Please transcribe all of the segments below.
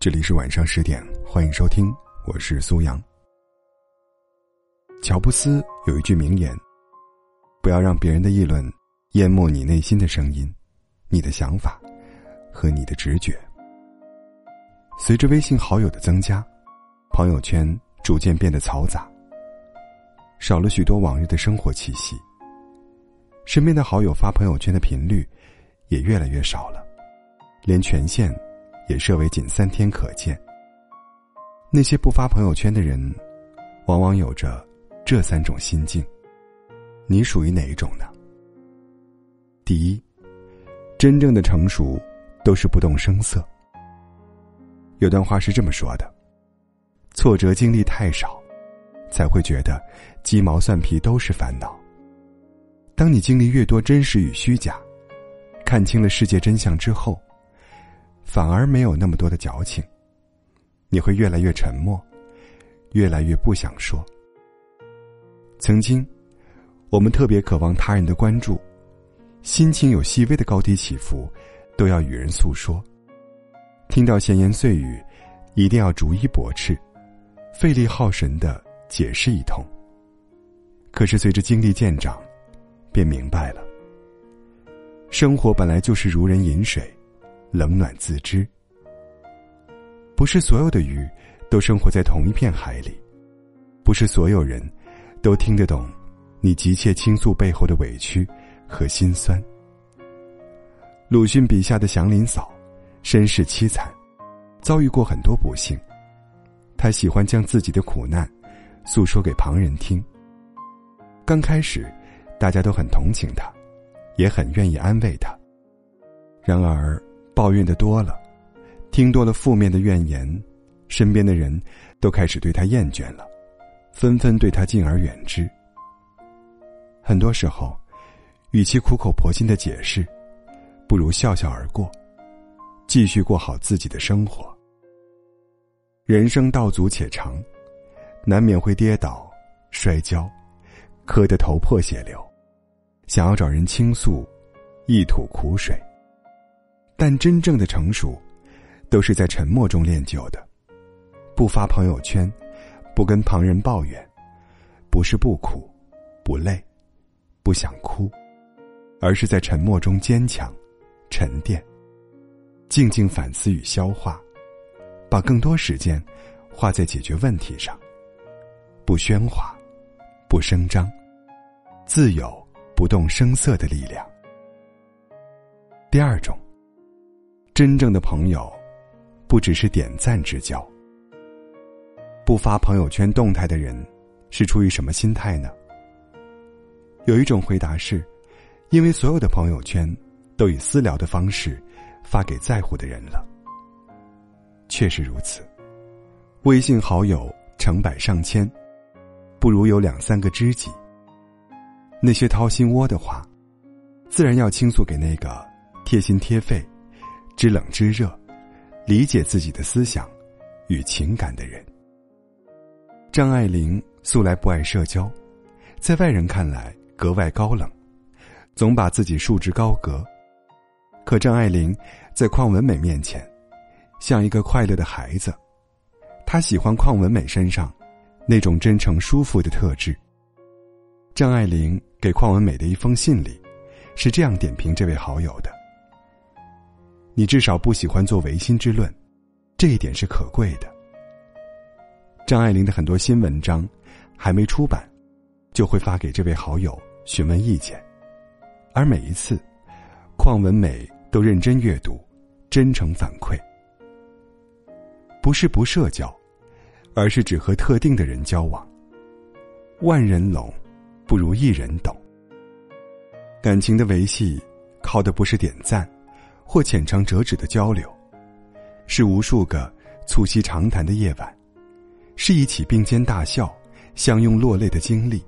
这里是晚上十点，欢迎收听，我是苏阳。乔布斯有一句名言：“不要让别人的议论淹没你内心的声音、你的想法和你的直觉。”随着微信好友的增加，朋友圈逐渐变得嘈杂，少了许多往日的生活气息。身边的好友发朋友圈的频率也越来越少了，连权限。也设为仅三天可见。那些不发朋友圈的人，往往有着这三种心境。你属于哪一种呢？第一，真正的成熟都是不动声色。有段话是这么说的：挫折经历太少，才会觉得鸡毛蒜皮都是烦恼。当你经历越多真实与虚假，看清了世界真相之后。反而没有那么多的矫情，你会越来越沉默，越来越不想说。曾经，我们特别渴望他人的关注，心情有细微的高低起伏，都要与人诉说。听到闲言碎语，一定要逐一驳斥，费力耗神的解释一通。可是随着经历渐长，便明白了，生活本来就是如人饮水。冷暖自知，不是所有的鱼都生活在同一片海里，不是所有人都听得懂你急切倾诉背后的委屈和心酸。鲁迅笔下的祥林嫂，身世凄惨，遭遇过很多不幸，他喜欢将自己的苦难诉说给旁人听。刚开始，大家都很同情他，也很愿意安慰他。然而，抱怨的多了，听多了负面的怨言，身边的人都开始对他厌倦了，纷纷对他敬而远之。很多时候，与其苦口婆心的解释，不如笑笑而过，继续过好自己的生活。人生道阻且长，难免会跌倒、摔跤，磕得头破血流，想要找人倾诉，一吐苦水。但真正的成熟，都是在沉默中练就的。不发朋友圈，不跟旁人抱怨，不是不苦、不累、不想哭，而是在沉默中坚强、沉淀，静静反思与消化，把更多时间花在解决问题上。不喧哗，不声张，自有不动声色的力量。第二种。真正的朋友，不只是点赞之交。不发朋友圈动态的人，是出于什么心态呢？有一种回答是，因为所有的朋友圈都以私聊的方式发给在乎的人了。确实如此，微信好友成百上千，不如有两三个知己。那些掏心窝的话，自然要倾诉给那个贴心贴肺。知冷知热，理解自己的思想与情感的人。张爱玲素来不爱社交，在外人看来格外高冷，总把自己束之高阁。可张爱玲在邝文美面前，像一个快乐的孩子。她喜欢邝文美身上那种真诚舒服的特质。张爱玲给邝文美的一封信里，是这样点评这位好友的。你至少不喜欢做唯心之论，这一点是可贵的。张爱玲的很多新文章还没出版，就会发给这位好友询问意见，而每一次，邝文美都认真阅读，真诚反馈。不是不社交，而是只和特定的人交往。万人拢，不如一人懂。感情的维系，靠的不是点赞。或浅尝辄止的交流，是无数个促膝长谈的夜晚，是一起并肩大笑、相拥落泪的经历，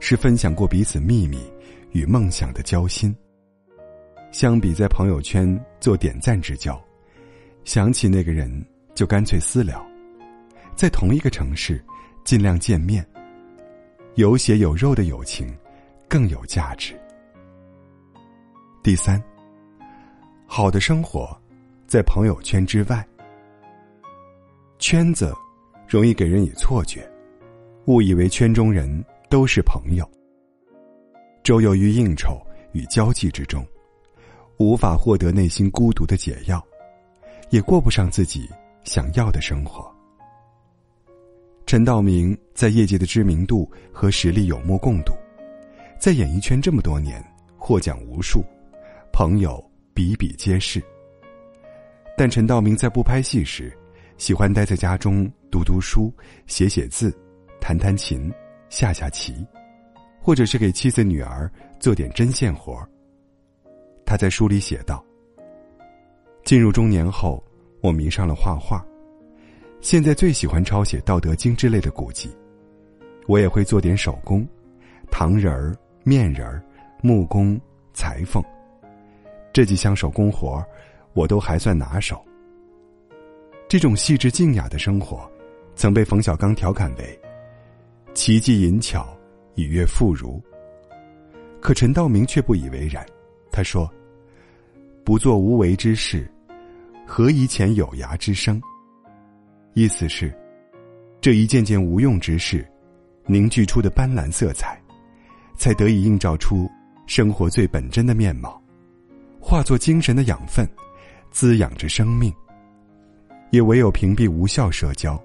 是分享过彼此秘密与梦想的交心。相比在朋友圈做点赞之交，想起那个人就干脆私聊，在同一个城市尽量见面。有血有肉的友情更有价值。第三。好的生活，在朋友圈之外。圈子容易给人以错觉，误以为圈中人都是朋友。周游于应酬与交际之中，无法获得内心孤独的解药，也过不上自己想要的生活。陈道明在业界的知名度和实力有目共睹，在演艺圈这么多年，获奖无数，朋友比比皆是。但陈道明在不拍戏时，喜欢待在家中读读书、写写字、弹弹琴、下下棋，或者是给妻子女儿做点针线活他在书里写道：“进入中年后，我迷上了画画，现在最喜欢抄写《道德经》之类的古籍。我也会做点手工，糖人儿、面人儿、木工、裁缝，这几项手工活。”我都还算拿手。这种细致静雅的生活，曾被冯小刚调侃为“奇技淫巧，以悦妇孺”。可陈道明却不以为然，他说：“不做无为之事，何以遣有涯之生？”意思是，这一件件无用之事，凝聚出的斑斓色彩，才得以映照出生活最本真的面貌，化作精神的养分。滋养着生命，也唯有屏蔽无效社交，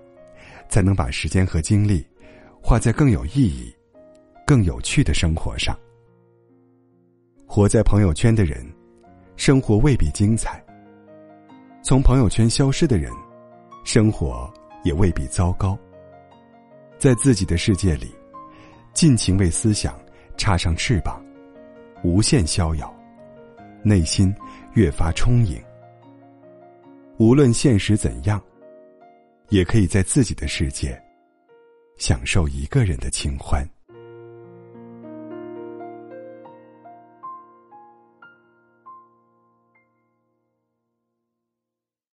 才能把时间和精力花在更有意义、更有趣的生活上。活在朋友圈的人，生活未必精彩；从朋友圈消失的人，生活也未必糟糕。在自己的世界里，尽情为思想插上翅膀，无限逍遥，内心越发充盈。无论现实怎样，也可以在自己的世界享受一个人的清欢。